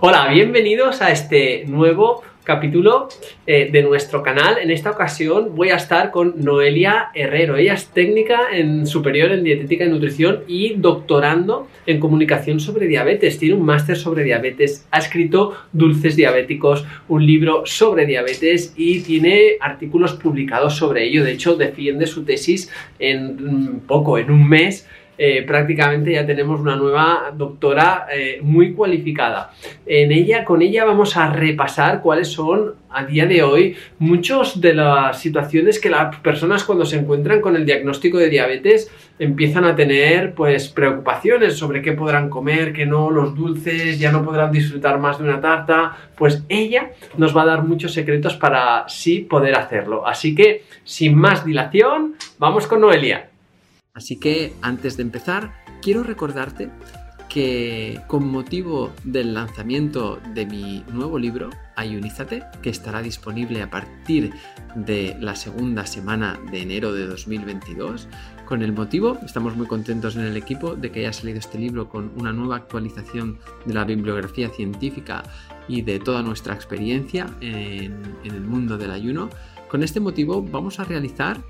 Hola, bienvenidos a este nuevo capítulo eh, de nuestro canal. En esta ocasión voy a estar con Noelia Herrero. Ella es técnica en superior en dietética y nutrición y doctorando en comunicación sobre diabetes. Tiene un máster sobre diabetes, ha escrito Dulces Diabéticos, un libro sobre diabetes y tiene artículos publicados sobre ello. De hecho, defiende su tesis en poco, en un mes eh, prácticamente ya tenemos una nueva doctora eh, muy cualificada. En ella, con ella vamos a repasar cuáles son a día de hoy muchas de las situaciones que las personas cuando se encuentran con el diagnóstico de diabetes empiezan a tener pues preocupaciones sobre qué podrán comer, qué no, los dulces, ya no podrán disfrutar más de una tarta, pues ella nos va a dar muchos secretos para sí poder hacerlo. Así que, sin más dilación, vamos con Noelia. Así que antes de empezar, quiero recordarte que con motivo del lanzamiento de mi nuevo libro, Ayunízate, que estará disponible a partir de la segunda semana de enero de 2022, con el motivo, estamos muy contentos en el equipo de que haya salido este libro con una nueva actualización de la bibliografía científica y de toda nuestra experiencia en, en el mundo del ayuno. Con este motivo vamos a realizar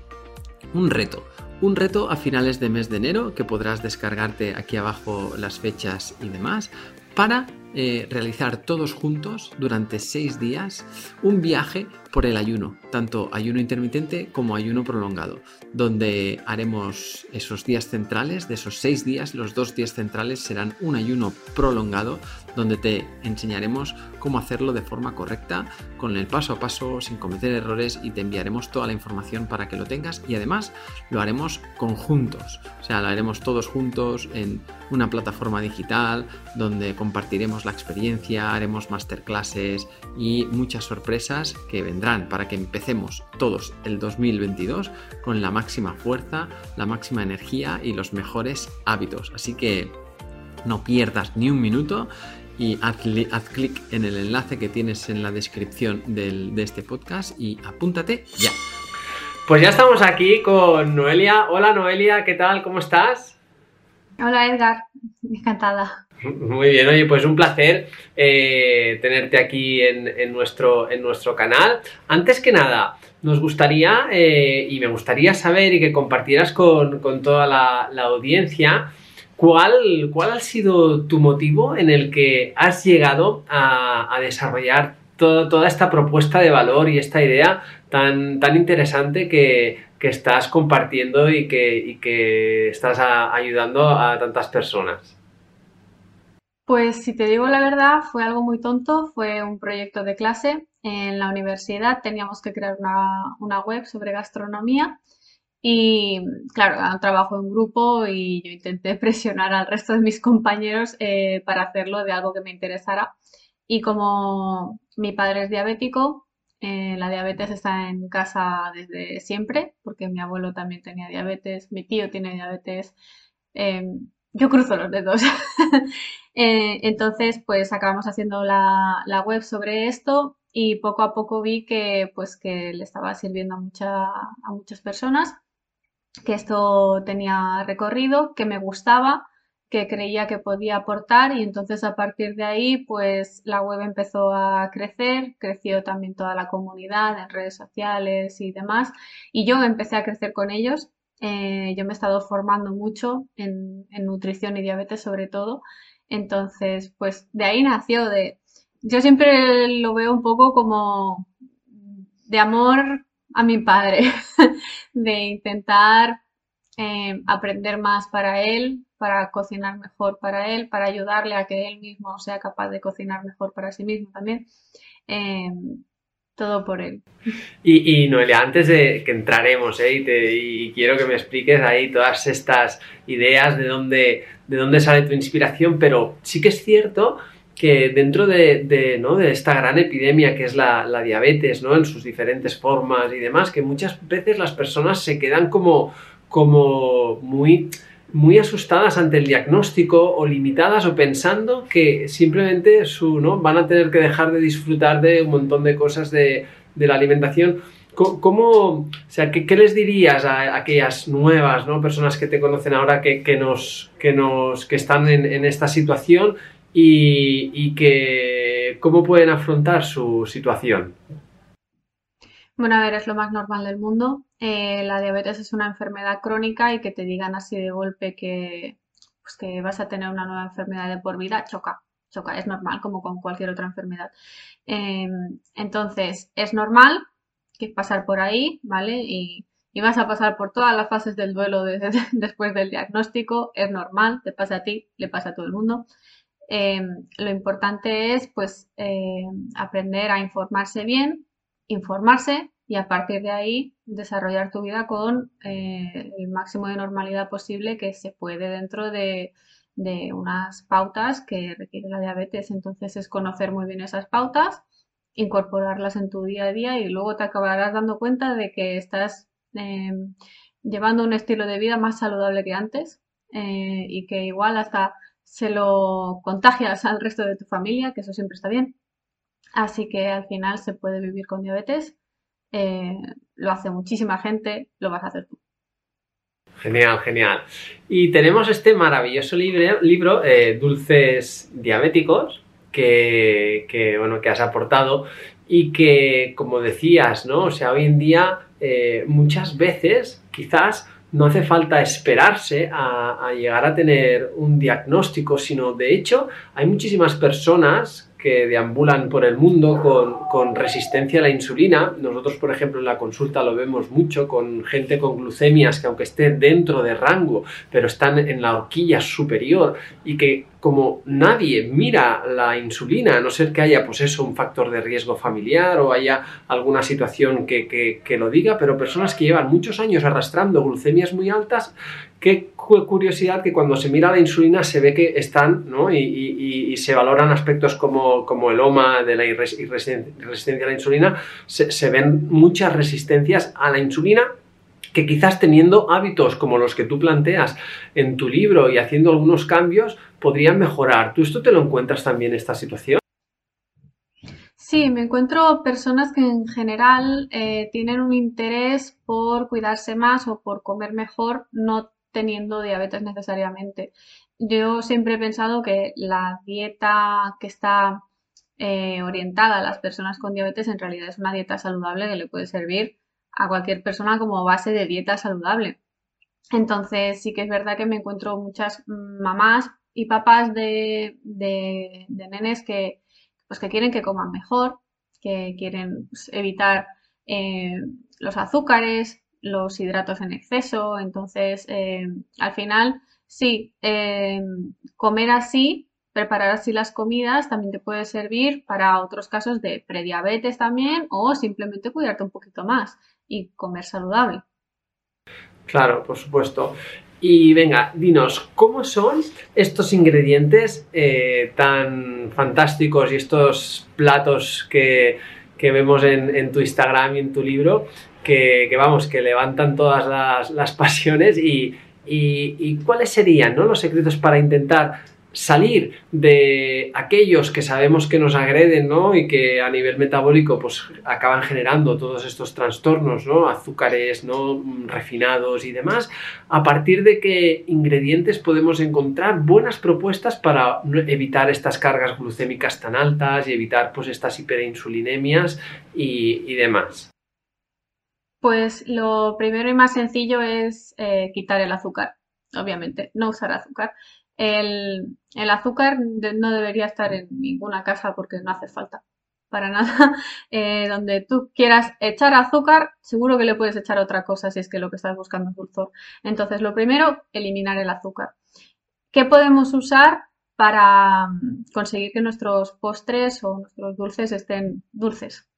un reto, un reto a finales de mes de enero que podrás descargarte aquí abajo las fechas y demás para eh, realizar todos juntos durante seis días un viaje por el ayuno, tanto ayuno intermitente como ayuno prolongado, donde haremos esos días centrales, de esos seis días, los dos días centrales serán un ayuno prolongado, donde te enseñaremos cómo hacerlo de forma correcta, con el paso a paso, sin cometer errores y te enviaremos toda la información para que lo tengas y además lo haremos conjuntos, o sea, lo haremos todos juntos en una plataforma digital donde compartiremos la experiencia, haremos masterclasses y muchas sorpresas que vendrán para que empecemos todos el 2022 con la máxima fuerza, la máxima energía y los mejores hábitos. Así que no pierdas ni un minuto y haz, clic en el enlace que tienes en la descripción de este podcast y apúntate ya. Pues ya estamos aquí con Noelia. Hola Noelia, ¿qué tal? ¿Cómo estás? Hola Edgar, encantada. Muy bien, oye, pues un placer eh, tenerte aquí en, nuestro, en nuestro canal. Antes que nada, nos gustaría eh, y me gustaría saber y que compartieras con, toda la, audiencia cuál, cuál ha sido tu motivo en el que has llegado a, desarrollar toda esta propuesta de valor y esta idea tan, tan interesante que, estás compartiendo y que, que estás ayudando a tantas personas. Pues si te digo la verdad, fue algo muy tonto, fue un proyecto de clase. En la universidad teníamos que crear una, web sobre gastronomía y claro, era un trabajo en grupo y yo intenté presionar al resto de mis compañeros eh, para hacerlo de algo que me interesara. Y como mi padre es diabético, eh, la diabetes está en casa desde siempre, porque mi abuelo también tenía diabetes, mi tío tiene diabetes. Em, yo cruzo los dedos. Eh, entonces, pues acabamos haciendo la, web sobre esto y poco a poco vi que, pues, que le estaba sirviendo a, mucha, a muchas personas, que esto tenía recorrido, que me gustaba, que creía que podía aportar y entonces a partir de ahí, pues la web empezó a crecer, creció también toda la comunidad en redes sociales y demás y yo empecé a crecer con ellos eh, yo me he estado formando mucho en, nutrición y diabetes sobre todo. Entonces, pues de ahí nació de... Yo siempre lo veo un poco como de amor a mi padre, de intentar eh, aprender más para él, para cocinar mejor para él, para ayudarle a que él mismo sea capaz de cocinar mejor para sí mismo también. Eh, todo por él. Y, Noelia, antes de que entraremos, ¿eh? y, quiero que me expliques ahí todas estas ideas de dónde, de dónde sale tu inspiración, pero sí que es cierto que dentro de, ¿no? de esta gran epidemia que es la, la, diabetes, ¿no? en sus diferentes formas y demás, que muchas veces las personas se quedan como, como muy muy asustadas ante el diagnóstico o limitadas o pensando que simplemente su, ¿no? van a tener que dejar de disfrutar de un montón de cosas de, la alimentación. ¿Cómo, o sea, ¿qué, les dirías a, aquellas nuevas ¿no? personas que te conocen ahora que, nos, que, nos, que están en, esta situación y, que cómo pueden afrontar su situación. Bueno, a ver, es lo más normal del mundo. Eh, la diabetes es una enfermedad crónica y que te digan así de golpe que, pues que vas a tener una nueva enfermedad de por vida, choca, choca, es normal como con cualquier otra enfermedad. Em, entonces, es normal que pasar por ahí, ¿vale? Y, vas a pasar por todas las fases del duelo después del diagnóstico, es normal, te pasa a ti, le pasa a todo el mundo. Em, lo importante es, pues, em, aprender a informarse bien, informarse y a partir de ahí desarrollar tu vida con eh, el máximo de normalidad posible que se puede dentro de, unas pautas que requiere la diabetes. Entonces es conocer muy bien esas pautas, incorporarlas en tu día a día y luego te acabarás dando cuenta de que estás em, llevando un estilo de vida más saludable que antes eh, y que igual hasta se lo contagias al resto de tu familia, que eso siempre está bien. Así que al final se puede vivir con diabetes. Eh, lo hace muchísima gente, lo vas a hacer tú. Genial, genial. Y tenemos este maravilloso libro, eh, Dulces Diabéticos, que, bueno, que has aportado y que, como decías, ¿no? O sea, hoy en día eh, muchas veces quizás no hace falta esperarse a, llegar a tener un diagnóstico, sino de hecho hay muchísimas personas que deambulan por el mundo con, resistencia a la insulina. Nosotros, por ejemplo, en la consulta lo vemos mucho con gente con glucemias que aunque esté dentro de rango, pero están en la horquilla superior y que como nadie mira la insulina, a no ser que haya pues un factor de riesgo familiar o haya alguna situación que, que lo diga, pero personas que llevan muchos años arrastrando glucemias muy altas qué curiosidad que cuando se mira la insulina se ve que están, ¿no? Y, se valoran aspectos como, como el OMA de la resistencia a la insulina, se, ven muchas resistencias a la insulina que quizás teniendo hábitos como los que tú planteas en tu libro y haciendo algunos cambios podrían mejorar. ¿Tú esto te lo encuentras también esta situación? Sí, me encuentro personas que en general eh, tienen un interés por cuidarse más o por comer mejor, no teniendo diabetes necesariamente. Yo siempre he pensado que la dieta que está eh, orientada a las personas con diabetes en realidad es una dieta saludable que le puede servir a cualquier persona como base de dieta saludable. Entonces sí que es verdad que me encuentro muchas mamás y papás de, de, nenes que, pues que quieren que coman mejor, que quieren pues, evitar eh, los azúcares, los hidratos en exceso. Entonces, eh, al final, sí, eh, comer así, preparar así las comidas también te puede servir para otros casos de prediabetes también o simplemente cuidarte un poquito más y comer saludable. Claro, por supuesto. Y venga, dinos, ¿cómo son estos ingredientes eh, tan fantásticos y estos platos que, vemos en, en, tu Instagram y en tu libro? Que, vamos, que levantan todas las, pasiones y, cuáles serían ¿no? los secretos para intentar salir de aquellos que sabemos que nos agreden ¿no? y que a nivel metabólico pues acaban generando todos estos trastornos, ¿no? azúcares ¿no? refinados y demás, a partir de qué ingredientes podemos encontrar buenas propuestas para evitar estas cargas glucémicas tan altas y evitar pues estas hiperinsulinemias y demás. Pues lo primero y más sencillo es eh, quitar el azúcar, obviamente, no usar azúcar. El, azúcar no debería estar en ninguna casa porque no hace falta para nada. Eh, donde tú quieras echar azúcar, seguro que le puedes echar otra cosa si es que lo que estás buscando es dulzor. Entonces, lo primero, eliminar el azúcar. ¿Qué podemos usar para mm, conseguir que nuestros postres o nuestros dulces estén dulces?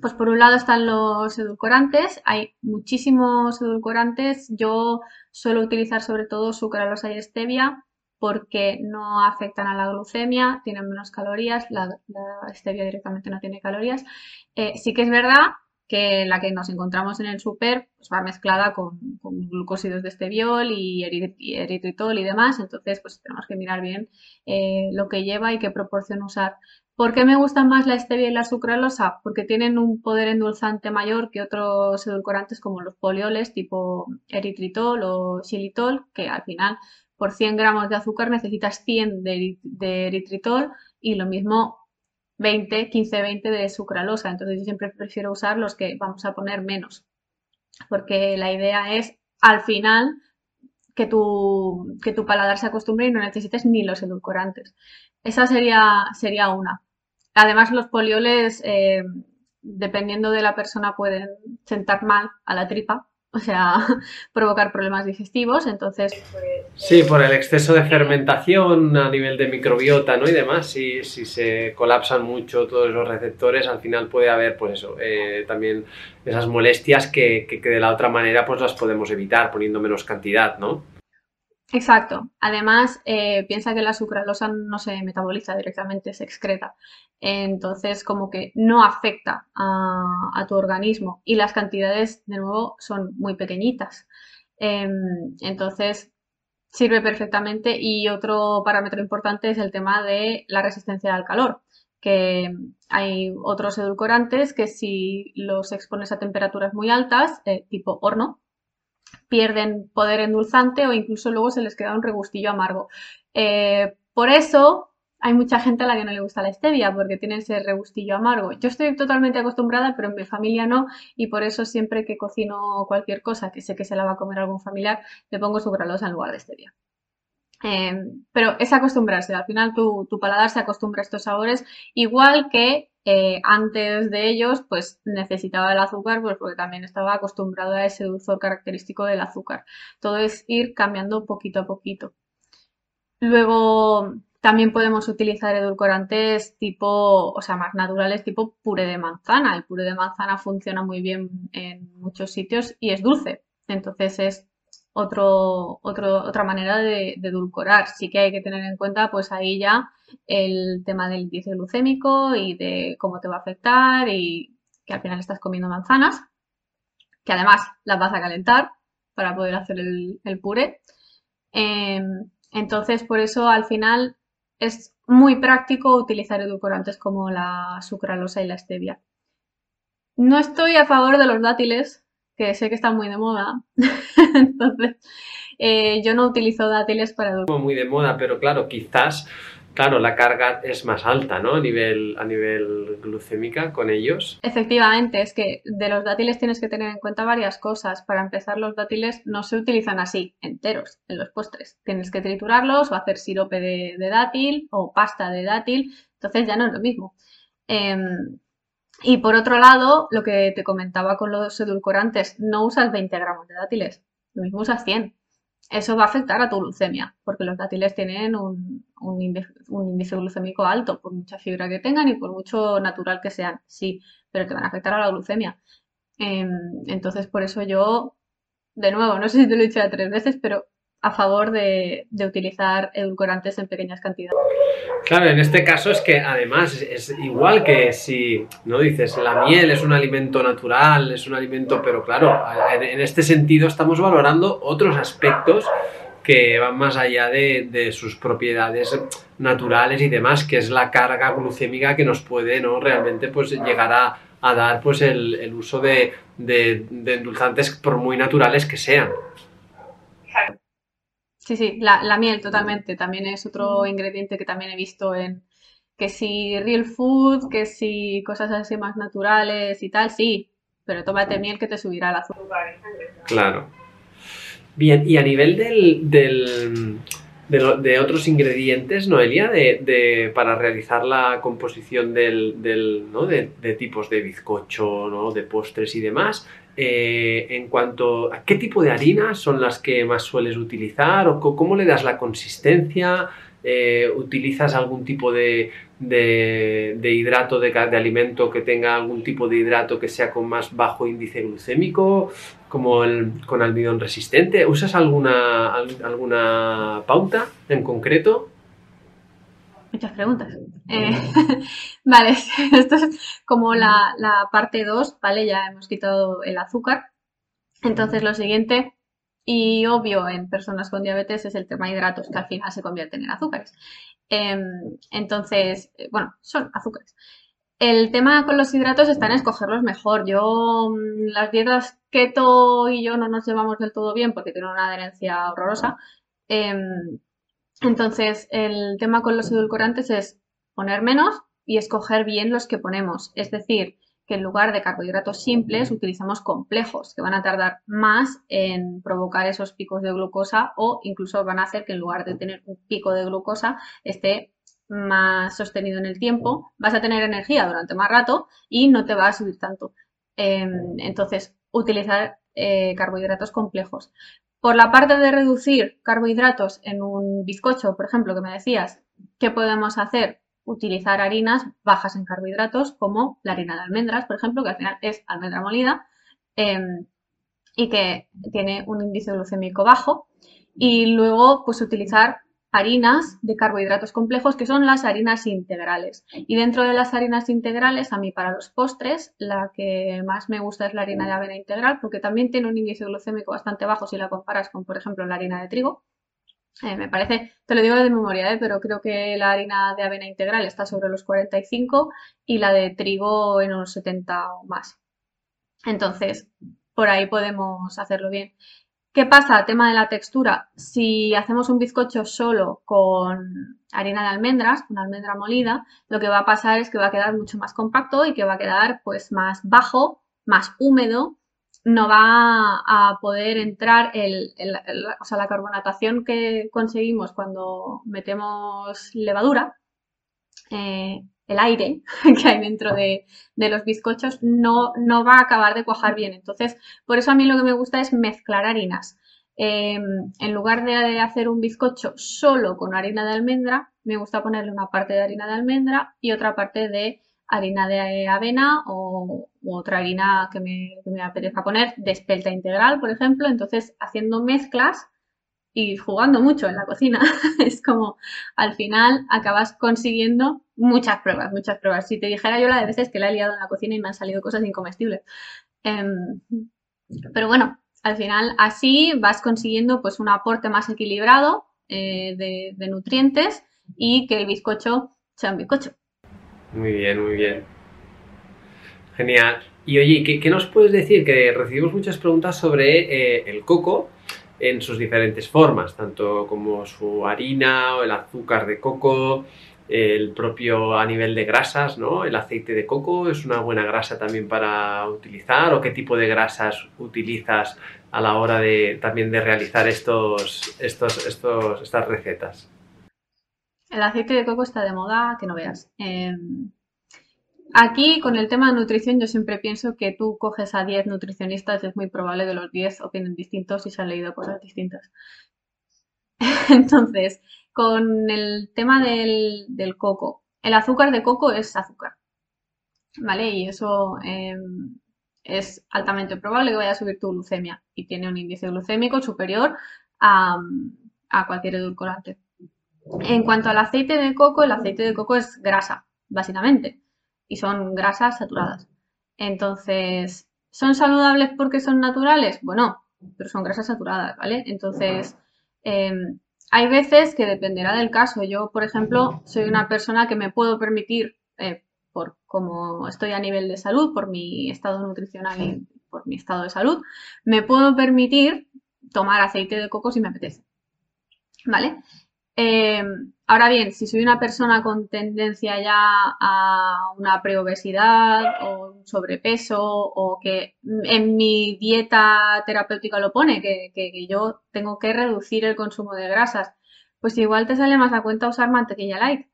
Pues por un lado están los edulcorantes, hay muchísimos edulcorantes, yo suelo utilizar sobre todo sucralosa y stevia porque no afectan a la glucemia, tienen menos calorías, la, stevia directamente no tiene calorías. Eh, sí que es verdad que la que nos encontramos en el súper pues va mezclada con, glucósidos de esteviol y, eritritol y demás, entonces pues tenemos que mirar bien eh, lo que lleva y qué proporción usar. ¿Por qué me gustan más la stevia y la sucralosa? Porque tienen un poder endulzante mayor que otros edulcorantes como los polioles tipo eritritol o xilitol, que al final por 100 gramos de azúcar necesitas 100 de, de eritritol y lo mismo 20, 15, 20 de sucralosa. Entonces yo siempre prefiero usar los que vamos a poner menos. Porque la idea es, al final, que tu, que tu paladar se acostumbre y no necesites ni los edulcorantes. Esa sería, sería una. Además, los polioles, eh, dependiendo de la persona, pueden sentar mal a la tripa o sea, provocar problemas digestivos, entonces... Pues, sí, por el exceso de fermentación a nivel de microbiota, ¿no? Y demás, si, si se colapsan mucho todos los receptores, al final puede haber, pues eso, eh, también esas molestias que, que, que, de la otra manera pues las podemos evitar poniendo menos cantidad, ¿no? Exacto. Además, eh, piensa que la sucralosa no se metaboliza directamente, se excreta. Entonces, como que no afecta a, tu organismo y las cantidades, de nuevo, son muy pequeñitas. Em, entonces, sirve perfectamente. Y otro parámetro importante es el tema de la resistencia al calor, que hay otros edulcorantes que si los expones a temperaturas muy altas, eh, tipo horno, pierden poder endulzante o incluso luego se les queda un regustillo amargo. Eh, por eso hay mucha gente a la que no le gusta la stevia porque tiene ese regustillo amargo. Yo estoy totalmente acostumbrada, pero en mi familia no, y por eso siempre que cocino cualquier cosa que sé que se la va a comer algún familiar, le pongo sucralosa en lugar de stevia. Eh, pero es acostumbrarse, al final tu, tu, paladar se acostumbra a estos sabores, igual que eh, antes de ellos, pues necesitaba el azúcar, pues porque también estaba acostumbrado a ese dulzor característico del azúcar. Todo es ir cambiando poquito a poquito. Luego también podemos utilizar edulcorantes tipo, o sea, más naturales, tipo puré de manzana. El puré de manzana funciona muy bien en muchos sitios y es dulce. Entonces es otro, otra manera de, de, edulcorar. Sí que hay que tener en cuenta, pues ahí ya el tema del índice glucémico y de cómo te va a afectar y que al final estás comiendo manzanas, que además las vas a calentar para poder hacer el, puré. Em, entonces, por eso al final es muy práctico utilizar edulcorantes como la sucralosa y la stevia. No estoy a favor de los dátiles, que sé que están muy de moda. Entonces, eh, yo no utilizo dátiles para edulcorar. Muy de moda, pero claro, quizás claro, la carga es más alta, ¿no? A nivel, a nivel glucémica con ellos. Efectivamente, es que de los dátiles tienes que tener en cuenta varias cosas. Para empezar, los dátiles no se utilizan así, enteros, en los postres. Tienes que triturarlos o hacer sirope de, dátil o pasta de dátil, entonces ya no es lo mismo. Em, y por otro lado, lo que te comentaba con los edulcorantes, no usas 20 gramos de dátiles, lo mismo usas 100 eso va a afectar a tu glucemia, porque los dátiles tienen un, índice, glucémico alto, por mucha fibra que tengan y por mucho natural que sean, sí, pero te van a afectar a la glucemia. Em, entonces, por eso yo, de nuevo, no sé si te lo he dicho ya tres veces, pero a favor de, utilizar edulcorantes en pequeñas cantidades. Claro, en este caso es que además es igual que si, no dices, la miel es un alimento natural, es un alimento, pero claro, en este sentido estamos valorando otros aspectos que van más allá de, sus propiedades naturales y demás, que es la carga glucémica que nos puede ¿no? realmente pues, llegar a, dar pues, el, uso de, de endulzantes por muy naturales que sean. Sí, sí, la, miel totalmente. También es otro ingrediente que también he visto en que si real food, que si cosas así más naturales y tal, sí, pero tómate miel que te subirá el azúcar. Claro. Bien, y a nivel del, del de, otros ingredientes, Noelia, de, para realizar la composición del, del ¿no? de, tipos de bizcocho, ¿no? de postres y demás, eh, en cuanto a qué tipo de harinas son las que más sueles utilizar o cómo le das la consistencia, eh, utilizas algún tipo de, hidrato de, alimento que tenga algún tipo de hidrato que sea con más bajo índice glucémico, como el con almidón resistente. ¿Usas alguna, alguna pauta en concreto? Muchas preguntas. Eh, vale, esto es como la, parte 2, ¿vale? Ya hemos quitado el azúcar. Entonces lo siguiente, y obvio en personas con diabetes, es el tema de hidratos, que al final se convierten en azúcares. Em, entonces, eh, bueno, son azúcares. El tema con los hidratos está en escogerlos mejor. Yo, mm, las dietas keto y yo no nos llevamos del todo bien porque tiene una adherencia horrorosa. Em, entonces, el tema con los edulcorantes es poner menos y escoger bien los que ponemos. Es decir, que en lugar de carbohidratos simples utilizamos complejos que van a tardar más en provocar esos picos de glucosa o incluso van a hacer que en lugar de tener un pico de glucosa esté más sostenido en el tiempo, vas a tener energía durante más rato y no te va a subir tanto. Em, entonces, utilizar eh, carbohidratos complejos. Por la parte de reducir carbohidratos en un bizcocho, por ejemplo, que me decías, ¿qué podemos hacer? Utilizar harinas bajas en carbohidratos, como la harina de almendras, por ejemplo, que al final es almendra molida em, y que tiene un índice glucémico bajo. Y luego, pues utilizar harinas de carbohidratos complejos, que son las harinas integrales. Y dentro de las harinas integrales, a mí para los postres, la que más me gusta es la harina de avena integral, porque también tiene un índice glucémico bastante bajo si la comparas con, por ejemplo, la harina de trigo. Eh, me parece, te lo digo de memoria, eh, pero creo que la harina de avena integral está sobre los 45 y la de trigo en unos 70 o más. Entonces, por ahí podemos hacerlo bien. ¿Qué pasa? Tema de la textura. Si hacemos un bizcocho solo con harina de almendras, con almendra molida, lo que va a pasar es que va a quedar mucho más compacto y que va a quedar pues más bajo, más húmedo. No va a poder entrar el, o sea, la carbonatación que conseguimos cuando metemos levadura. Eh, el aire que hay dentro de, los bizcochos no, no, va a acabar de cuajar bien. Entonces, por eso a mí lo que me gusta es mezclar harinas. Em, en lugar de hacer un bizcocho solo con harina de almendra, me gusta ponerle una parte de harina de almendra y otra parte de harina de avena o otra harina que me, que me apetezca poner, de espelta integral, por ejemplo. Entonces, haciendo mezclas y jugando mucho en la cocina, es como al final acabas consiguiendo muchas pruebas, muchas pruebas. Si te dijera yo la de veces que la he liado en la cocina y me han salido cosas incomestibles. Em, pero bueno, al final así vas consiguiendo pues un aporte más equilibrado eh, de, nutrientes y que el bizcocho sea un bizcocho. Muy bien, muy bien. Genial. Y oye, ¿qué, nos puedes decir? Que recibimos muchas preguntas sobre eh, el coco en sus diferentes formas, tanto como su harina o el azúcar de coco, el propio a nivel de grasas, ¿no? El aceite de coco es una buena grasa también para utilizar o qué tipo de grasas utilizas a la hora de también de realizar estos, estos, estos, estas recetas. El aceite de coco está de moda, que no veas. Em, Aquí, con el tema de nutrición, yo siempre pienso que tú coges a 10 nutricionistas y es muy probable que los 10 opinen distintos y se han leído cosas distintas. Entonces, con el tema del, coco, el azúcar de coco es azúcar, ¿vale? Y eso em, es altamente probable que vaya a subir tu glucemia y tiene un índice glucémico superior a, a cualquier edulcorante. En cuanto al aceite de coco, el aceite de coco es grasa, básicamente y son grasas saturadas. Entonces, ¿son saludables porque son naturales? Bueno, pero son grasas saturadas, ¿vale? Entonces, em, hay veces que dependerá del caso. Yo, por ejemplo, soy una persona que me puedo permitir, eh, por como estoy a nivel de salud, por mi estado nutricional y por mi estado de salud, me puedo permitir tomar aceite de coco si me apetece. ¿Vale? Em, ahora bien, si soy una persona con tendencia ya a una preobesidad o un sobrepeso o que en mi dieta terapéutica lo pone, que, que, yo tengo que reducir el consumo de grasas, pues igual te sale más a cuenta usar mantequilla light,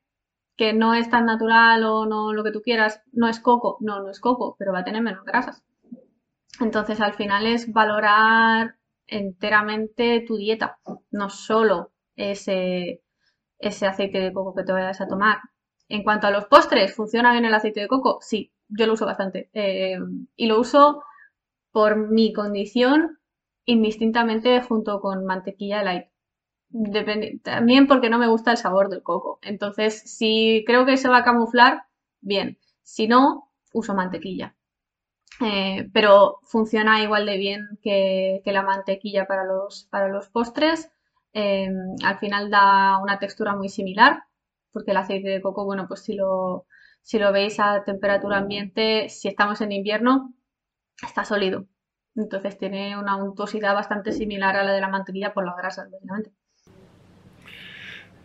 que no es tan natural o no lo que tú quieras, no es coco, no, no es coco, pero va a tener menos grasas. Entonces al final es valorar enteramente tu dieta, no solo ese, ese aceite de coco que te vayas a tomar. En cuanto a los postres, ¿funciona bien el aceite de coco? Sí, yo lo uso bastante. Eh, y lo uso por mi condición indistintamente junto con mantequilla light. también porque no me gusta el sabor del coco. Entonces, si creo que se va a camuflar, bien. Si no, uso mantequilla. Eh, pero funciona igual de bien que, la mantequilla para los postres. Em, al final da una textura muy similar, porque el aceite de coco, bueno, pues si lo, si lo veis a temperatura ambiente, si estamos en invierno, está sólido. Entonces tiene una untuosidad bastante similar a la de la mantequilla por las grasas, básicamente.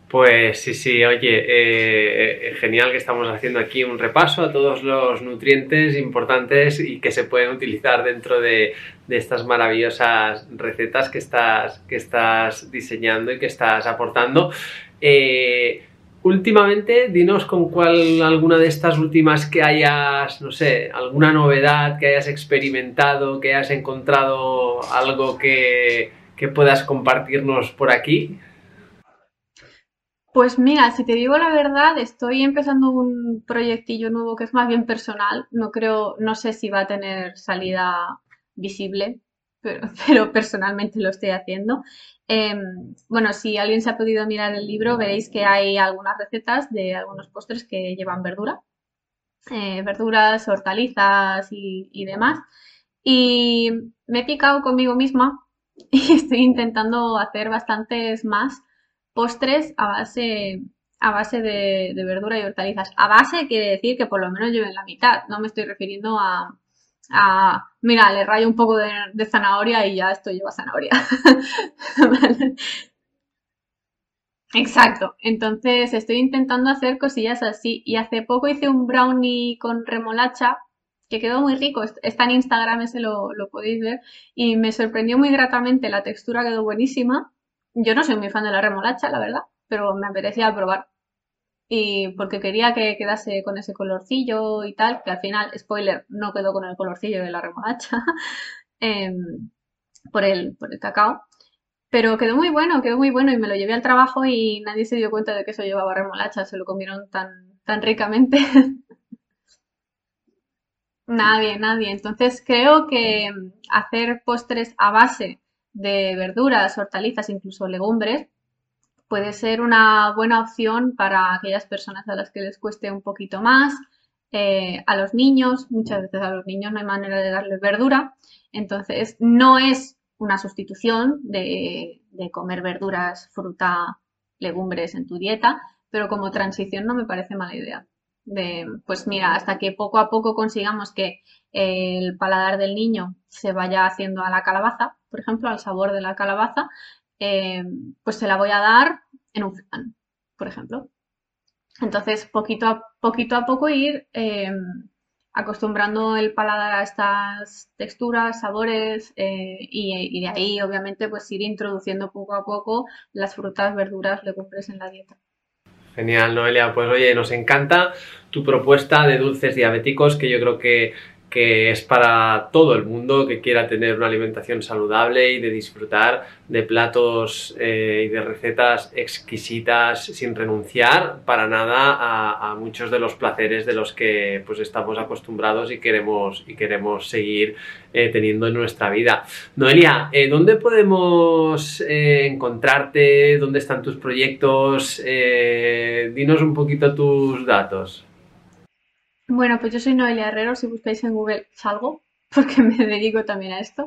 Pues sí, sí, oye, eh, eh, genial que estamos haciendo aquí un repaso a todos los nutrientes importantes y que se pueden utilizar dentro de, estas maravillosas recetas que estás, que estás diseñando y que estás aportando. Eh, últimamente, dinos con cuál alguna de estas últimas que hayas, no sé, alguna novedad que hayas experimentado, que hayas encontrado algo que, que puedas compartirnos por aquí. Pues mira, si te digo la verdad, estoy empezando un proyectillo nuevo que es más bien personal. No creo, no sé si va a tener salida visible, pero, personalmente lo estoy haciendo. Em, bueno, si alguien se ha podido mirar el libro, veréis que hay algunas recetas de algunos postres que llevan verdura, eh, verduras, hortalizas y, y demás. Y me he picado conmigo misma y estoy intentando hacer bastantes más postres a base, a base de, verdura y hortalizas. A base quiere decir que por lo menos lleven la mitad. No me estoy refiriendo a, mira, le rayo un poco de, zanahoria y ya esto lleva zanahoria. Exacto. Entonces estoy intentando hacer cosillas así. Y hace poco hice un brownie con remolacha que quedó muy rico. Está en Instagram, ese lo, lo podéis ver. Y me sorprendió muy gratamente. La textura quedó buenísima. Yo no soy muy fan de la remolacha, la verdad, pero me apetecía probar. Y porque quería que quedase con ese colorcillo y tal, que al final, spoiler, no quedó con el colorcillo de la remolacha em, por, el, por el cacao. Pero quedó muy bueno, quedó muy bueno y me lo llevé al trabajo y nadie se dio cuenta de que eso llevaba remolacha, se lo comieron tan, tan ricamente. nadie, nadie. Entonces creo que hacer postres a base de verduras, hortalizas, incluso legumbres, puede ser una buena opción para aquellas personas a las que les cueste un poquito más. Eh, a los niños, muchas veces a los niños no hay manera de darles verdura, entonces no es una sustitución de, de comer verduras, fruta, legumbres en tu dieta, pero como transición no me parece mala idea. De, pues mira, hasta que poco a poco consigamos que el paladar del niño se vaya haciendo a la calabaza, por ejemplo, al sabor de la calabaza, eh, pues se la voy a dar en un flan, por ejemplo. Entonces, poquito a poquito a poco ir eh, acostumbrando el paladar a estas texturas, sabores eh, y, de ahí, obviamente, pues ir introduciendo poco a poco las frutas, verduras, legumbres en la dieta. Genial, Noelia. Pues oye, nos encanta tu propuesta de dulces diabéticos que yo creo que que es para todo el mundo que quiera tener una alimentación saludable y de disfrutar de platos eh, y de recetas exquisitas sin renunciar para nada a, muchos de los placeres de los que pues estamos acostumbrados y queremos, y queremos seguir eh, teniendo en nuestra vida. Noelia, eh, ¿dónde podemos encontrarte? ¿Dónde están tus proyectos? dinos un poquito tus datos. Bueno, pues yo soy Noelia Herrero, si buscáis en Google salgo, porque me dedico también a esto.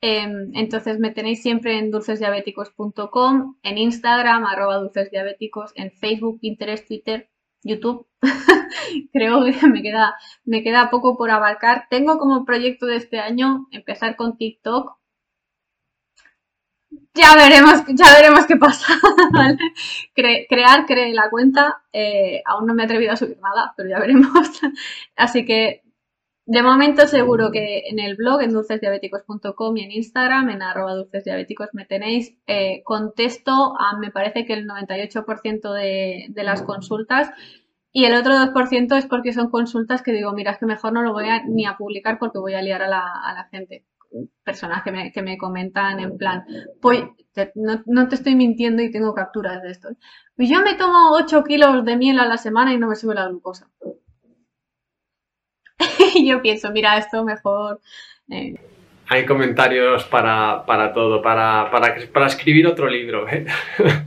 Em, entonces me tenéis siempre en dulcesdiabéticos.com, en Instagram, arroba dulcesdiabéticos, en Facebook, Pinterest, Twitter, YouTube. Creo que me queda, me queda poco por abarcar. Tengo como proyecto de este año empezar con TikTok, ya veremos, ya veremos qué pasa. crear, cree la cuenta. Eh, aún no me he atrevido a subir nada, pero ya veremos. Así que de momento seguro que en el blog, en dulcesdiabéticos.com y en Instagram, en arroba dulcesdiabéticos me tenéis. Eh, contesto a, me parece que el 98% de, las consultas. Y el otro 2% es porque son consultas que digo, mira, es que mejor no lo voy a, ni a publicar porque voy a liar a la gente personas que me, que me comentan en plan, pues no, no, te estoy mintiendo y tengo capturas de esto. Pues yo me tomo 8 kilos de miel a la semana y no me sube la glucosa. y yo pienso, mira, esto mejor... Eh. Hay comentarios para, para todo, para, para, para, escribir otro libro. ¿eh?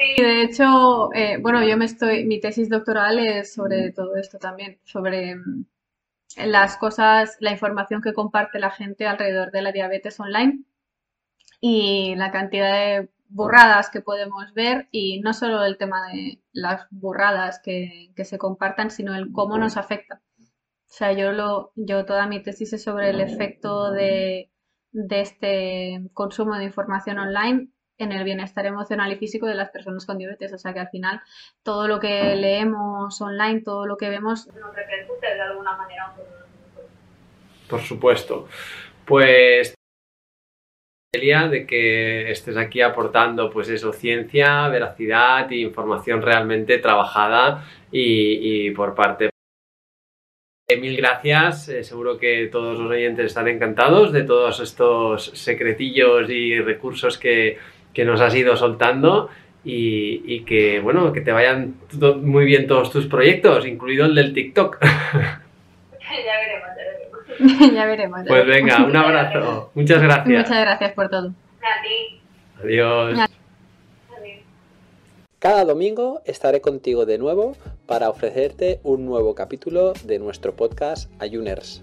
Sí, de hecho, eh, bueno, yo me estoy, mi tesis doctoral es sobre todo esto también, sobre las cosas, la información que comparte la gente alrededor de la diabetes online y la cantidad de burradas que podemos ver y no solo el tema de las burradas que, se compartan, sino el cómo nos afecta. O sea, yo, lo, yo toda mi tesis es sobre el efecto de, de este consumo de información online en el bienestar emocional y físico de las personas con diabetes. O sea que al final todo lo que leemos online, todo lo que vemos, nos repercute de alguna manera. Por supuesto. Pues de que estés aquí aportando pues eso, ciencia, veracidad e información realmente trabajada y, por parte Mil gracias, eh, seguro que todos los oyentes están encantados de todos estos secretillos y recursos que, nos has ido soltando y, que bueno, que te vayan muy bien todos tus proyectos, incluido el del TikTok. ya veremos, ya veremos. Pues venga, un abrazo. Muchas gracias. Muchas gracias por todo. A ti. Adiós. Cada domingo estaré contigo de nuevo para ofrecerte un nuevo capítulo de nuestro podcast Ayuners.